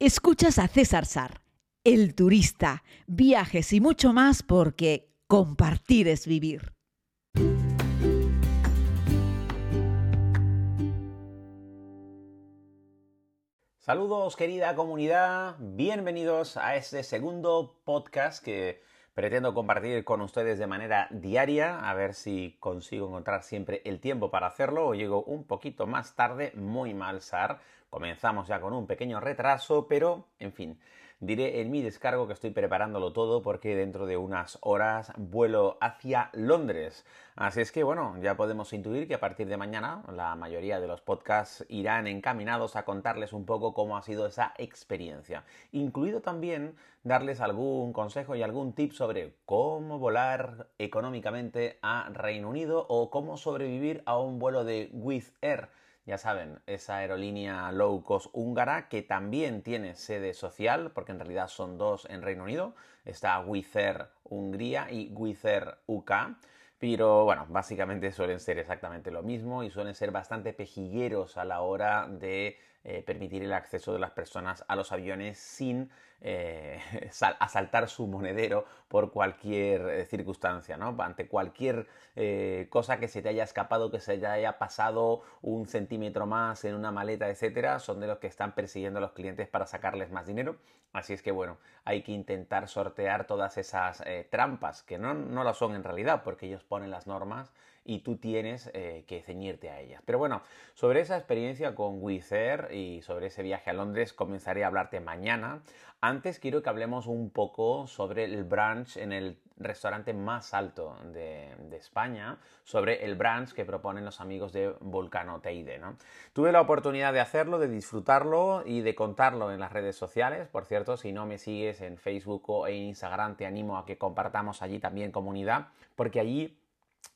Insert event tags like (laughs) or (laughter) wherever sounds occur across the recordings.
Escuchas a César Sar, el turista, viajes y mucho más porque compartir es vivir. Saludos querida comunidad, bienvenidos a este segundo podcast que pretendo compartir con ustedes de manera diaria, a ver si consigo encontrar siempre el tiempo para hacerlo o llego un poquito más tarde, muy mal SAR, comenzamos ya con un pequeño retraso, pero en fin, diré en mi descargo que estoy preparándolo todo porque dentro de unas horas vuelo hacia Londres. Así es que bueno, ya podemos intuir que a partir de mañana la mayoría de los podcasts irán encaminados a contarles un poco cómo ha sido esa experiencia, incluido también darles algún consejo y algún tip sobre cómo volar económicamente a Reino Unido o cómo sobrevivir a un vuelo de Wizz Air ya saben, esa aerolínea low cost húngara que también tiene sede social, porque en realidad son dos en Reino Unido, está Wizz Hungría y Wizz UK. Pero bueno, básicamente suelen ser exactamente lo mismo y suelen ser bastante pejigueros a la hora de eh, permitir el acceso de las personas a los aviones sin eh, (laughs) asaltar su monedero por cualquier eh, circunstancia, ¿no? Ante cualquier cosa que se te haya escapado, que se te haya pasado un centímetro más en una maleta, etcétera, son de los que están persiguiendo a los clientes para sacarles más dinero. Así es que bueno, hay que intentar sortear todas esas trampas, que no, no lo son en realidad, porque ellos ponen las normas y tú tienes eh, que ceñirte a ellas. Pero bueno, sobre esa experiencia con Wizz y sobre ese viaje a Londres comenzaré a hablarte mañana. Antes quiero que hablemos un poco sobre el brunch en el restaurante más alto de, España, sobre el brunch que proponen los amigos de Volcano Teide. ¿no? Tuve la oportunidad de hacerlo, de disfrutarlo y de contarlo en las redes sociales. Por cierto, si no me sigues en Facebook o en Instagram, te animo a que compartamos allí también comunidad, porque allí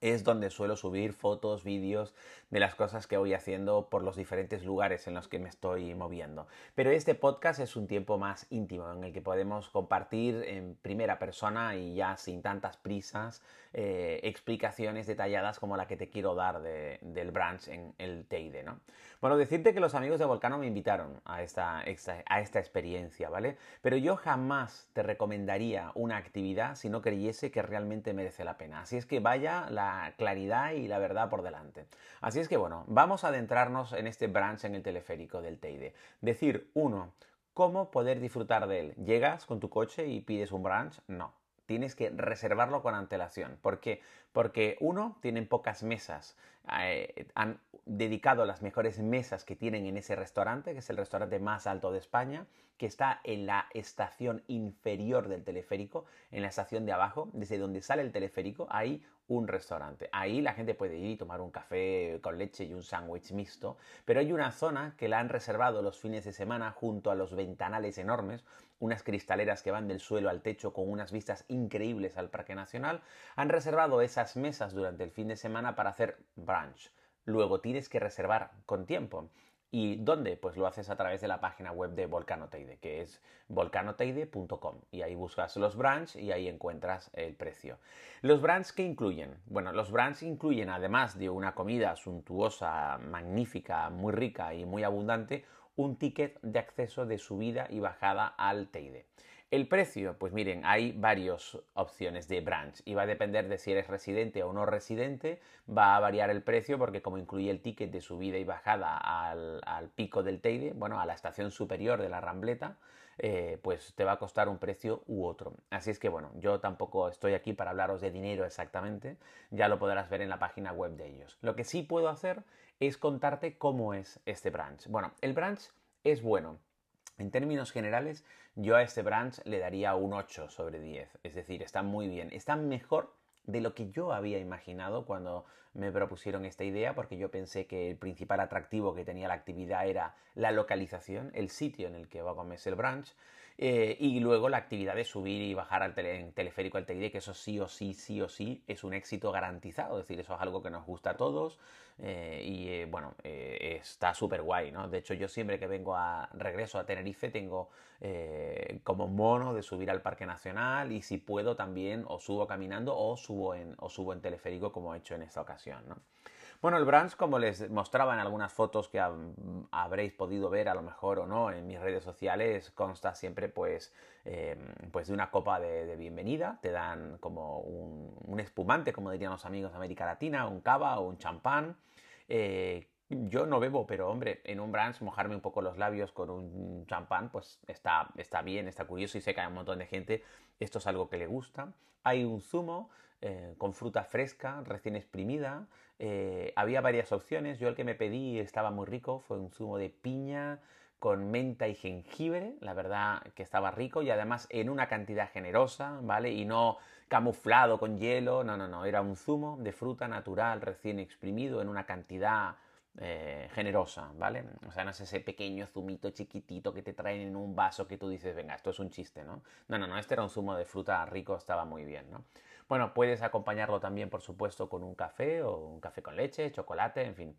es donde suelo subir fotos, vídeos de las cosas que voy haciendo por los diferentes lugares en los que me estoy moviendo. Pero este podcast es un tiempo más íntimo en el que podemos compartir en primera persona y ya sin tantas prisas eh, explicaciones detalladas como la que te quiero dar del branch en el Teide, ¿no? Bueno, decirte que los amigos de Volcano me invitaron a esta, a esta experiencia, ¿vale? Pero yo jamás te recomendaría una actividad si no creyese que realmente merece la pena. Así es que vaya la claridad y la verdad por delante. Así es que bueno, vamos a adentrarnos en este branch en el teleférico del Teide. Decir, uno, ¿cómo poder disfrutar de él? ¿Llegas con tu coche y pides un branch? No tienes que reservarlo con antelación. ¿Por qué? Porque uno, tienen pocas mesas. Eh, han dedicado las mejores mesas que tienen en ese restaurante, que es el restaurante más alto de España, que está en la estación inferior del teleférico, en la estación de abajo, desde donde sale el teleférico, hay un restaurante. Ahí la gente puede ir y tomar un café con leche y un sándwich mixto, pero hay una zona que la han reservado los fines de semana junto a los ventanales enormes, unas cristaleras que van del suelo al techo con unas vistas increíbles al Parque Nacional. Han reservado esas mesas durante el fin de semana para hacer brunch. Luego tienes que reservar con tiempo. ¿Y dónde? Pues lo haces a través de la página web de Volcanoteide, que es volcanoteide.com. Y ahí buscas los brands y ahí encuentras el precio. ¿Los brands qué incluyen? Bueno, los brands incluyen, además de una comida suntuosa, magnífica, muy rica y muy abundante, un ticket de acceso de subida y bajada al Teide. El precio, pues miren, hay varias opciones de branch y va a depender de si eres residente o no residente, va a variar el precio porque como incluye el ticket de subida y bajada al, pico del Teide, bueno, a la estación superior de la Rambleta, eh, pues te va a costar un precio u otro. Así es que bueno, yo tampoco estoy aquí para hablaros de dinero exactamente, ya lo podrás ver en la página web de ellos. Lo que sí puedo hacer es contarte cómo es este branch. Bueno, el branch es bueno. En términos generales, yo a este branch le daría un 8 sobre 10. Es decir, está muy bien. Está mejor de lo que yo había imaginado cuando me propusieron esta idea, porque yo pensé que el principal atractivo que tenía la actividad era la localización, el sitio en el que va a comerse el branch, eh, y luego la actividad de subir y bajar al teleférico al Teide, que eso sí o sí, sí o sí es un éxito garantizado, es decir, eso es algo que nos gusta a todos eh, y eh, bueno, está súper guay, ¿no? De hecho, yo siempre que vengo a regreso a Tenerife tengo como mono de subir al Parque Nacional y si puedo también o subo caminando o subo en, o subo en teleférico como he hecho en esta ocasión. Bueno, el brunch, como les mostraba en algunas fotos que habréis podido ver a lo mejor o no en mis redes sociales, consta siempre pues, em, pues de una copa de, bienvenida, te dan como un, espumante, como dirían los amigos de América Latina, un cava o un champán. Eh, yo no bebo, pero hombre, en un brunch mojarme un poco los labios con un champán, pues está, está bien, está curioso y sé que hay un montón de gente, esto es algo que le gusta. Hay un zumo eh, con fruta fresca, recién exprimida, eh, había varias opciones, yo el que me pedí estaba muy rico, fue un zumo de piña con menta y jengibre, la verdad que estaba rico y además en una cantidad generosa, ¿vale? Y no camuflado con hielo, no, no, no, era un zumo de fruta natural recién exprimido en una cantidad eh, generosa, ¿vale? O sea, no es ese pequeño zumito chiquitito que te traen en un vaso que tú dices, venga, esto es un chiste, ¿no? No, no, no, este era un zumo de fruta rico, estaba muy bien, ¿no? Bueno, puedes acompañarlo también, por supuesto, con un café o un café con leche, chocolate, en fin,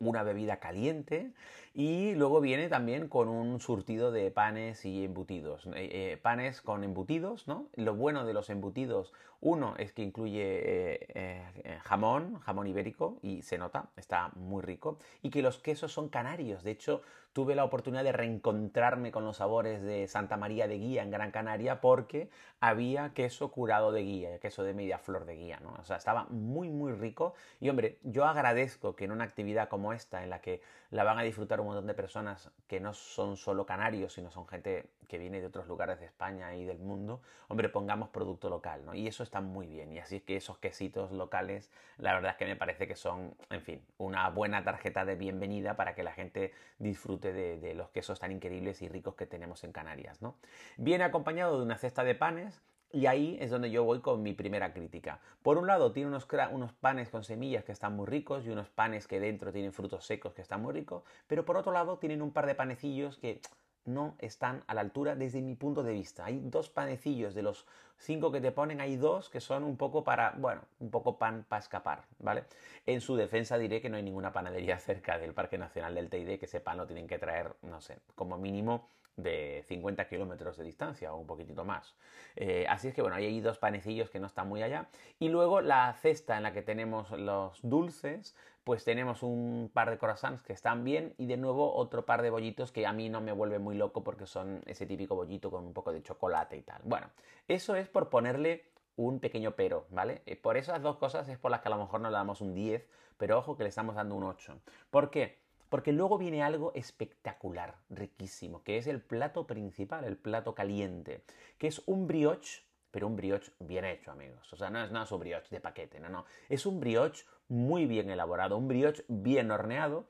una bebida caliente y luego viene también con un surtido de panes y embutidos. Eh, eh, panes con embutidos, ¿no? Lo bueno de los embutidos, uno es que incluye eh, jamón, jamón ibérico y se nota, está muy rico. Y que los quesos son canarios. De hecho, tuve la oportunidad de reencontrarme con los sabores de Santa María de Guía en Gran Canaria porque había queso curado de guía, queso de media flor de guía, ¿no? O sea, estaba muy, muy rico. Y hombre, yo agradezco que en una actividad como esta, en la que la van a disfrutar un montón de personas que no son solo canarios, sino son gente que viene de otros lugares de España y del mundo, hombre, pongamos producto local, ¿no? Y eso está muy bien. Y así es que esos quesitos locales, la verdad es que me parece que son, en fin, una buena tarjeta de bienvenida para que la gente disfrute de, los quesos tan increíbles y ricos que tenemos en Canarias, ¿no? Viene acompañado de una cesta de panes, y ahí es donde yo voy con mi primera crítica. Por un lado, tiene unos, unos, panes con semillas que están muy ricos y unos panes que dentro tienen frutos secos que están muy ricos, pero por otro lado tienen un par de panecillos que no están a la altura desde mi punto de vista. Hay dos panecillos de los cinco que te ponen, hay dos que son un poco para, bueno, un poco pan para escapar, ¿vale? En su defensa diré que no hay ninguna panadería (laughs) cerca del Parque Nacional del Teide, que ese pan lo tienen que traer, no sé, como mínimo de 50 kilómetros de distancia o un poquitito más. Eh, así es que bueno, hay dos panecillos que no están muy allá. Y luego la cesta en la que tenemos los dulces, pues tenemos un par de croissants que están bien y de nuevo otro par de bollitos que a mí no me vuelve muy loco porque son ese típico bollito con un poco de chocolate y tal. Bueno, eso es por ponerle un pequeño pero, ¿vale? Eh, por esas dos cosas es por las que a lo mejor no le damos un 10, pero ojo que le estamos dando un 8. ¿Por qué? Porque luego viene algo espectacular, riquísimo, que es el plato principal, el plato caliente, que es un brioche, pero un brioche bien hecho, amigos. O sea, no es, nada un brioche de paquete, no, no. Es un brioche muy bien elaborado, un brioche bien horneado,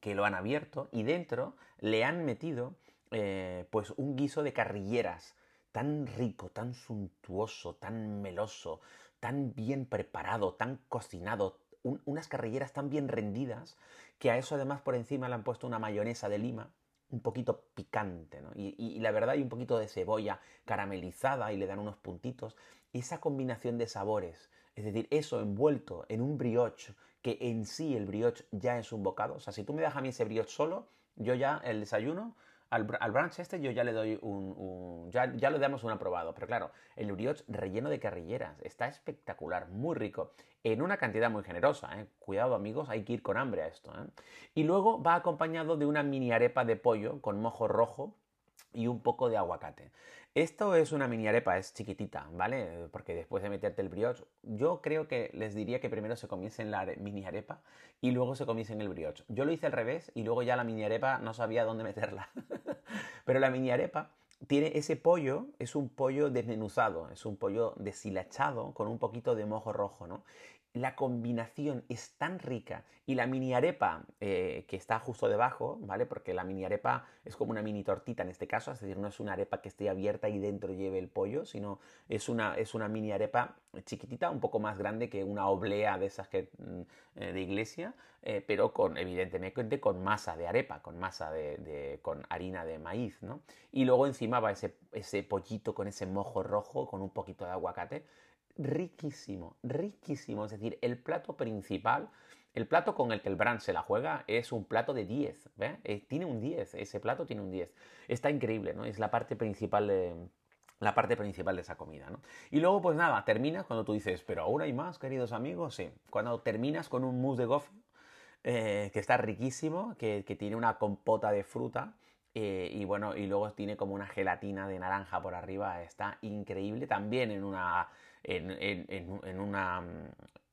que lo han abierto y dentro le han metido eh, pues un guiso de carrilleras tan rico, tan suntuoso, tan meloso, tan bien preparado, tan cocinado, unas carrilleras tan bien rendidas que a eso además por encima le han puesto una mayonesa de lima un poquito picante, ¿no? y, la verdad hay un poquito de cebolla caramelizada y le dan unos puntitos. Esa combinación de sabores, es decir, eso envuelto en un brioche, que en sí el brioche ya es un bocado, o sea, si tú me das a mí ese brioche solo, yo ya el desayuno al, al brunch este yo ya le doy un... ya, ya, le damos un aprobado. Pero claro, el brioche relleno de carrilleras. Está espectacular, muy rico. En una cantidad muy generosa. ¿eh? Cuidado amigos, hay que ir con hambre a esto. ¿eh? Y luego va acompañado de una mini arepa de pollo con mojo rojo y un poco de aguacate. Esto es una mini arepa, es chiquitita, ¿vale? Porque después de meterte el brioche, yo creo que les diría que primero se comiesen la mini arepa y luego se comiesen el brioche. Yo lo hice al revés y luego ya la mini arepa no sabía dónde meterla. (laughs) Pero la mini arepa tiene ese pollo, es un pollo desmenuzado, es un pollo deshilachado con un poquito de mojo rojo, ¿no? La combinación es tan rica y la mini arepa eh, que está justo debajo, ¿vale? Porque la mini arepa es como una mini tortita en este caso, es decir, no es una arepa que esté abierta y dentro lleve el pollo, sino es una, es una mini arepa chiquitita, un poco más grande que una oblea de esas mm, eh, de iglesia, eh, pero con, evidentemente, con masa de arepa, con masa de, con harina de maíz, ¿no? Y luego encima va ese, ese pollito con ese mojo rojo, con un poquito de aguacate riquísimo, riquísimo. Es decir, el plato principal, el plato con el que el brand se la juega es un plato de 10. Eh, tiene un 10, ese plato tiene un 10. Está increíble, ¿no? Es la parte principal la parte principal de esa comida, ¿no? Y luego, pues nada, terminas cuando tú dices, pero aún hay más, queridos amigos, sí. Cuando terminas con un mousse de gofio, eh, que está riquísimo, que, tiene una compota de fruta, eh, y bueno, y luego tiene como una gelatina de naranja por arriba, está increíble, también en una, en, una,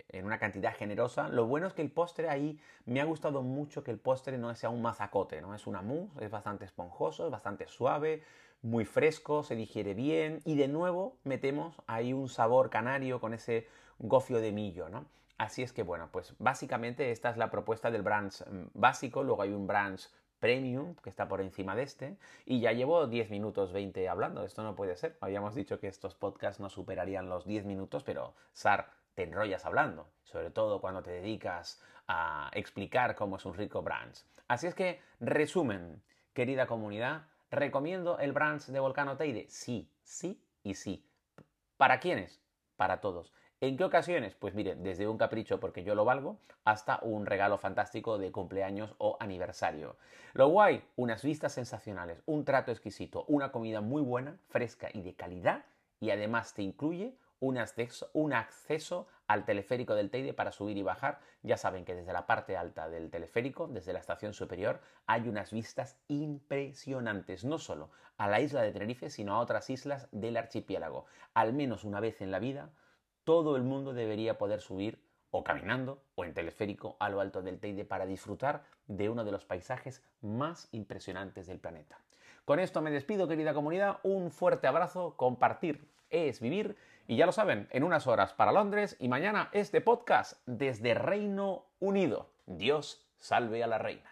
en una cantidad generosa. Lo bueno es que el postre ahí me ha gustado mucho que el postre no sea un mazacote, ¿no? Es una mousse, es bastante esponjoso, es bastante suave, muy fresco, se digiere bien y de nuevo metemos ahí un sabor canario con ese gofio de millo, ¿no? Así es que bueno, pues básicamente esta es la propuesta del brunch mm, básico, luego hay un brunch premium que está por encima de este y ya llevo 10 minutos 20 hablando, esto no puede ser, habíamos dicho que estos podcasts no superarían los 10 minutos, pero Sar, te enrollas hablando, sobre todo cuando te dedicas a explicar cómo es un rico brunch. Así es que, resumen, querida comunidad, ¿Recomiendo el brunch de Volcano Teide? Sí, sí y sí. ¿Para quiénes? Para todos. ¿En qué ocasiones? Pues mire, desde un capricho porque yo lo valgo hasta un regalo fantástico de cumpleaños o aniversario. Lo guay, unas vistas sensacionales, un trato exquisito, una comida muy buena, fresca y de calidad y además te incluye un acceso, un acceso al teleférico del Teide para subir y bajar. Ya saben que desde la parte alta del teleférico, desde la estación superior, hay unas vistas impresionantes, no solo a la isla de Tenerife, sino a otras islas del archipiélago. Al menos una vez en la vida, todo el mundo debería poder subir o caminando o en teleférico a lo alto del Teide para disfrutar de uno de los paisajes más impresionantes del planeta. Con esto me despido, querida comunidad. Un fuerte abrazo. Compartir es vivir y ya lo saben, en unas horas para Londres y mañana este podcast desde Reino Unido. Dios salve a la reina.